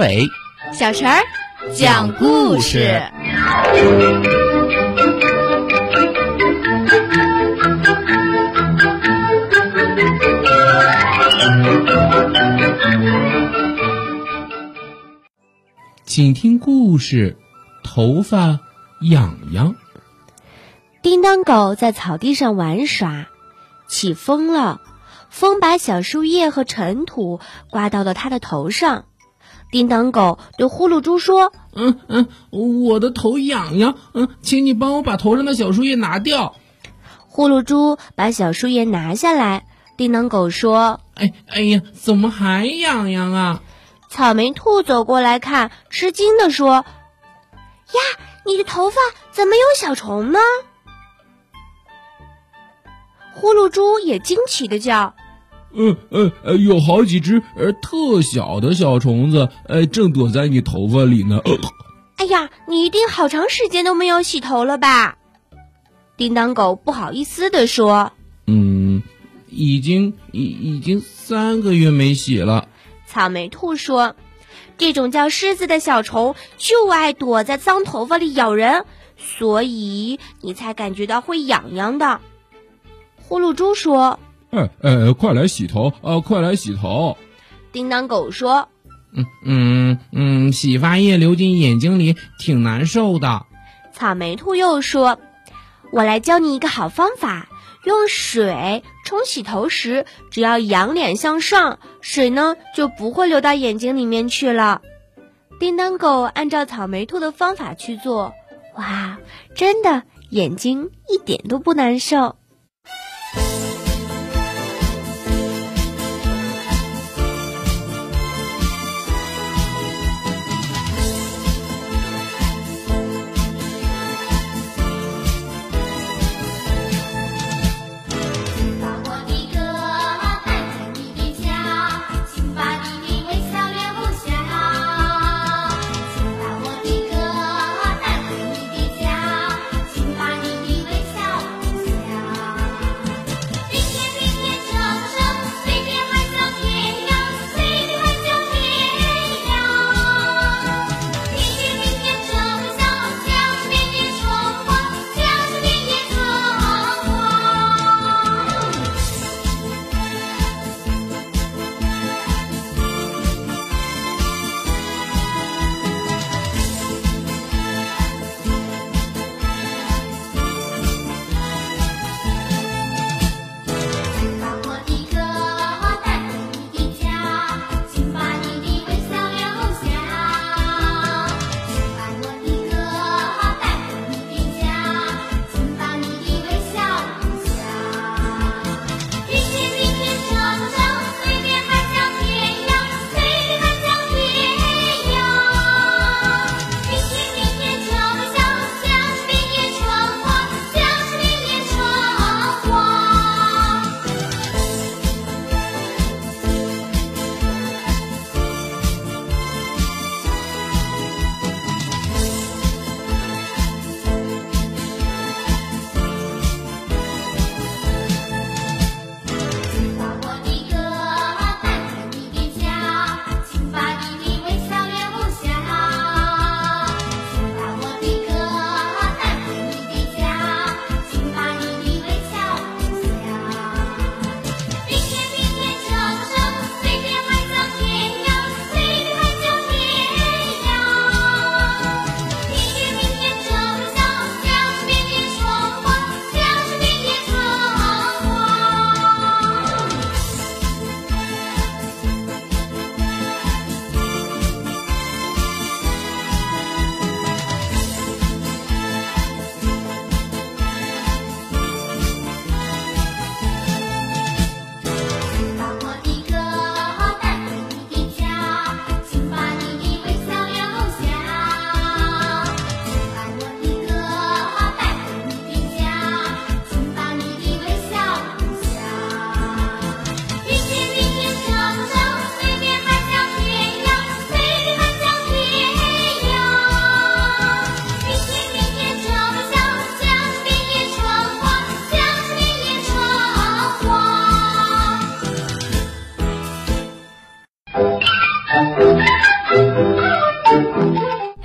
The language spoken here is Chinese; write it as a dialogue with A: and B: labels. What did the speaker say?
A: 阿伟，
B: 小陈儿讲故事。
A: 请听故事：头发痒痒。
C: 叮当狗在草地上玩耍，起风了，风把小树叶和尘土刮到了它的头上。叮当狗对呼噜猪说：“
A: 嗯嗯，我的头痒痒，嗯，请你帮我把头上的小树叶拿掉。”
C: 呼噜猪把小树叶拿下来。叮当狗说：“
A: 哎哎呀，怎么还痒痒啊？”
C: 草莓兔走过来看，吃惊地说：“呀，你的头发怎么有小虫呢？”呼噜猪也惊奇的叫：“
A: 嗯呃呃，有好几只呃特小的小虫子，呃，正躲在你头发里呢。”
C: 哎呀，你一定好长时间都没有洗头了吧？叮当狗不好意思地说：“
A: 嗯，已经已已经三个月没洗了。”
C: 草莓兔说：“这种叫虱子的小虫就爱躲在脏头发里咬人，所以你才感觉到会痒痒的。”呼噜猪说：“
A: 哎哎，快来洗头啊！快来洗头！”
C: 叮当狗说：“
A: 嗯嗯嗯，洗发液流进眼睛里挺难受的。”
C: 草莓兔又说：“我来教你一个好方法。”用水冲洗头时，只要仰脸向上，水呢就不会流到眼睛里面去了。叮当狗按照草莓兔的方法去做，哇，真的眼睛一点都不难受。